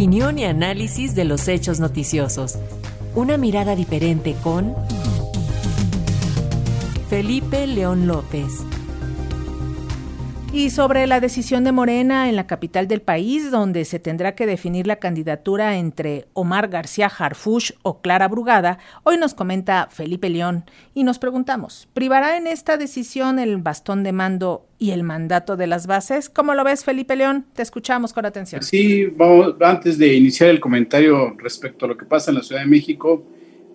Opinión y análisis de los hechos noticiosos. Una mirada diferente con Felipe León López. Y sobre la decisión de Morena en la capital del país, donde se tendrá que definir la candidatura entre Omar García Harfush o Clara Brugada, hoy nos comenta Felipe León y nos preguntamos, ¿privará en esta decisión el bastón de mando y el mandato de las bases? ¿Cómo lo ves, Felipe León? Te escuchamos con atención. Sí, vamos, antes de iniciar el comentario respecto a lo que pasa en la Ciudad de México,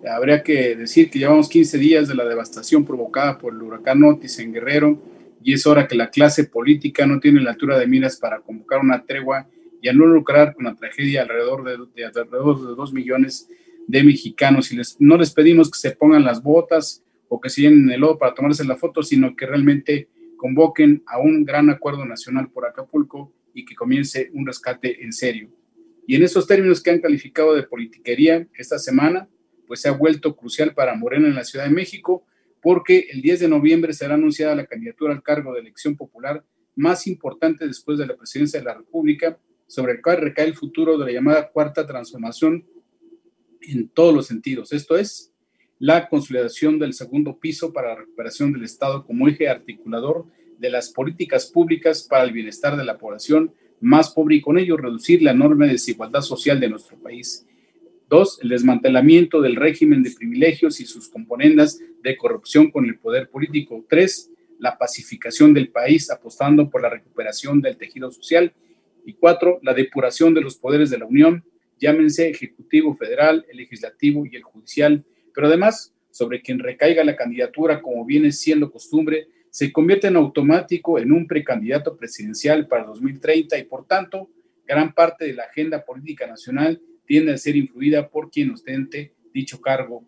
habría que decir que llevamos 15 días de la devastación provocada por el huracán Otis en Guerrero y es hora que la clase política no tiene la altura de miras para convocar una tregua y a no lucrar con la tragedia alrededor de, alrededor de dos millones de mexicanos. Y les, no les pedimos que se pongan las botas o que se llenen el lodo para tomarse la foto, sino que realmente convoquen a un gran acuerdo nacional por Acapulco y que comience un rescate en serio. Y en esos términos que han calificado de politiquería esta semana, pues se ha vuelto crucial para Morena en la Ciudad de México, porque el 10 de noviembre será anunciada la candidatura al cargo de elección popular más importante después de la presidencia de la República, sobre el cual recae el futuro de la llamada cuarta transformación en todos los sentidos. Esto es la consolidación del segundo piso para la recuperación del Estado como eje articulador de las políticas públicas para el bienestar de la población más pobre y con ello reducir la enorme desigualdad social de nuestro país. Dos, el desmantelamiento del régimen de privilegios y sus componendas de corrupción con el poder político. Tres, la pacificación del país apostando por la recuperación del tejido social. Y cuatro, la depuración de los poderes de la Unión, llámense Ejecutivo Federal, el Legislativo y el Judicial, pero además sobre quien recaiga la candidatura, como viene siendo costumbre, se convierte en automático en un precandidato presidencial para 2030 y por tanto, gran parte de la agenda política nacional tiende a ser influida por quien ostente dicho cargo.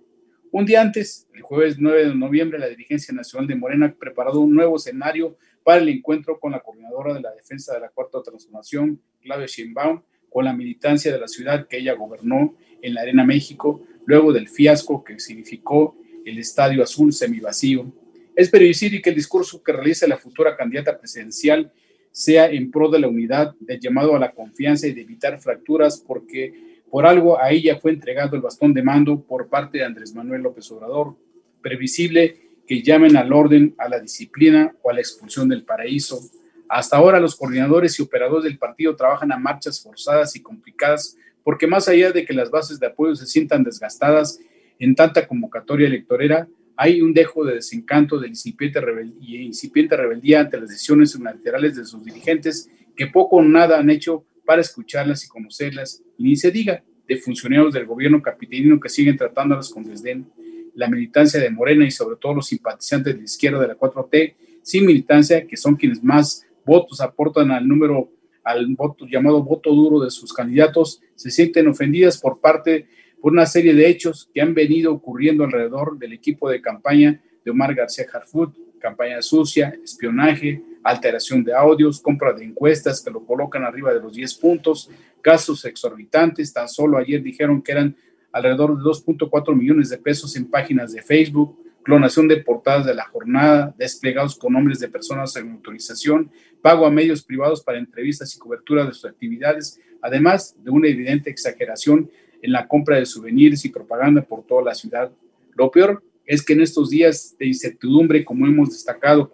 Un día antes, el jueves 9 de noviembre, la dirigencia nacional de Morena ha preparado un nuevo escenario para el encuentro con la coordinadora de la defensa de la Cuarta Transformación, Claudia Sheinbaum, con la militancia de la ciudad que ella gobernó en la Arena México, luego del fiasco que significó el Estadio Azul semivacío. Es previsible que el discurso que realice la futura candidata presidencial sea en pro de la unidad, del llamado a la confianza y de evitar fracturas, porque por algo a ella fue entregado el bastón de mando por parte de Andrés Manuel López Obrador. Previsible que llamen al orden, a la disciplina o a la expulsión del paraíso. Hasta ahora los coordinadores y operadores del partido trabajan a marchas forzadas y complicadas porque más allá de que las bases de apoyo se sientan desgastadas en tanta convocatoria electorera, hay un dejo de desencanto del incipiente y incipiente rebeldía ante las decisiones unilaterales de sus dirigentes que poco o nada han hecho para escucharlas y conocerlas, y ni se diga de funcionarios del gobierno capitalino que siguen tratándolas con desdén, la militancia de Morena y sobre todo los simpatizantes de la izquierda de la 4T, sin militancia, que son quienes más votos aportan al número, al voto llamado voto duro de sus candidatos, se sienten ofendidas por parte, por una serie de hechos que han venido ocurriendo alrededor del equipo de campaña de Omar García Harfut, campaña sucia, espionaje, alteración de audios, compra de encuestas que lo colocan arriba de los 10 puntos, casos exorbitantes. Tan solo ayer dijeron que eran alrededor de 2.4 millones de pesos en páginas de Facebook, clonación de portadas de la jornada, desplegados con nombres de personas en autorización, pago a medios privados para entrevistas y cobertura de sus actividades, además de una evidente exageración en la compra de souvenirs y propaganda por toda la ciudad. Lo peor es que en estos días de incertidumbre, como hemos destacado,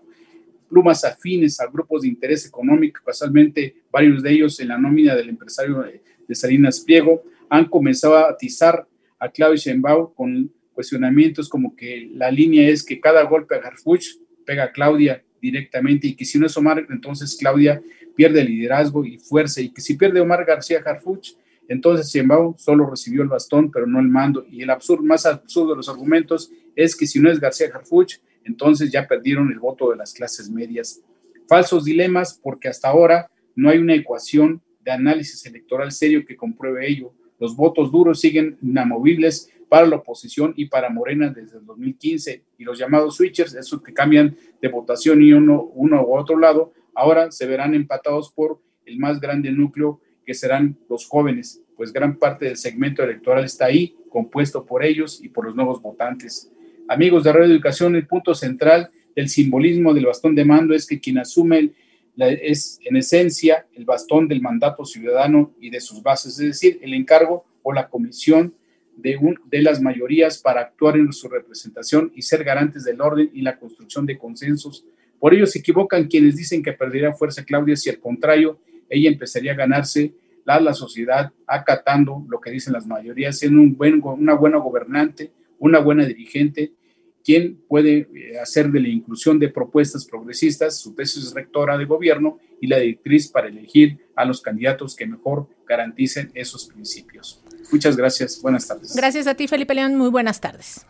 plumas afines a grupos de interés económico, casualmente varios de ellos en la nómina del empresario de Salinas Pliego, han comenzado a atizar a Claudio Sheinbaum con cuestionamientos como que la línea es que cada golpe a Harfuch pega a Claudia directamente y que si no es Omar, entonces Claudia pierde liderazgo y fuerza y que si pierde Omar García Harfuch, entonces Sheinbaum solo recibió el bastón pero no el mando. Y el absurdo, más absurdo de los argumentos es que si no es García Harfuch, entonces ya perdieron el voto de las clases medias. Falsos dilemas porque hasta ahora no hay una ecuación de análisis electoral serio que compruebe ello. Los votos duros siguen inamovibles para la oposición y para Morena desde el 2015 y los llamados switchers, esos que cambian de votación y uno, uno u otro lado, ahora se verán empatados por el más grande núcleo que serán los jóvenes, pues gran parte del segmento electoral está ahí, compuesto por ellos y por los nuevos votantes. Amigos de Radio Educación, el punto central del simbolismo del bastón de mando es que quien asume es en esencia el bastón del mandato ciudadano y de sus bases, es decir, el encargo o la comisión de, un, de las mayorías para actuar en su representación y ser garantes del orden y la construcción de consensos. Por ello se equivocan quienes dicen que perdería fuerza Claudia si al contrario ella empezaría a ganarse la, la sociedad acatando lo que dicen las mayorías, siendo una buena gobernante, una buena dirigente, quien puede eh, hacer de la inclusión de propuestas progresistas su tesis rectora de gobierno y la directriz para elegir a los candidatos que mejor garanticen esos principios. Muchas gracias. Buenas tardes. Gracias a ti, Felipe León. Muy buenas tardes.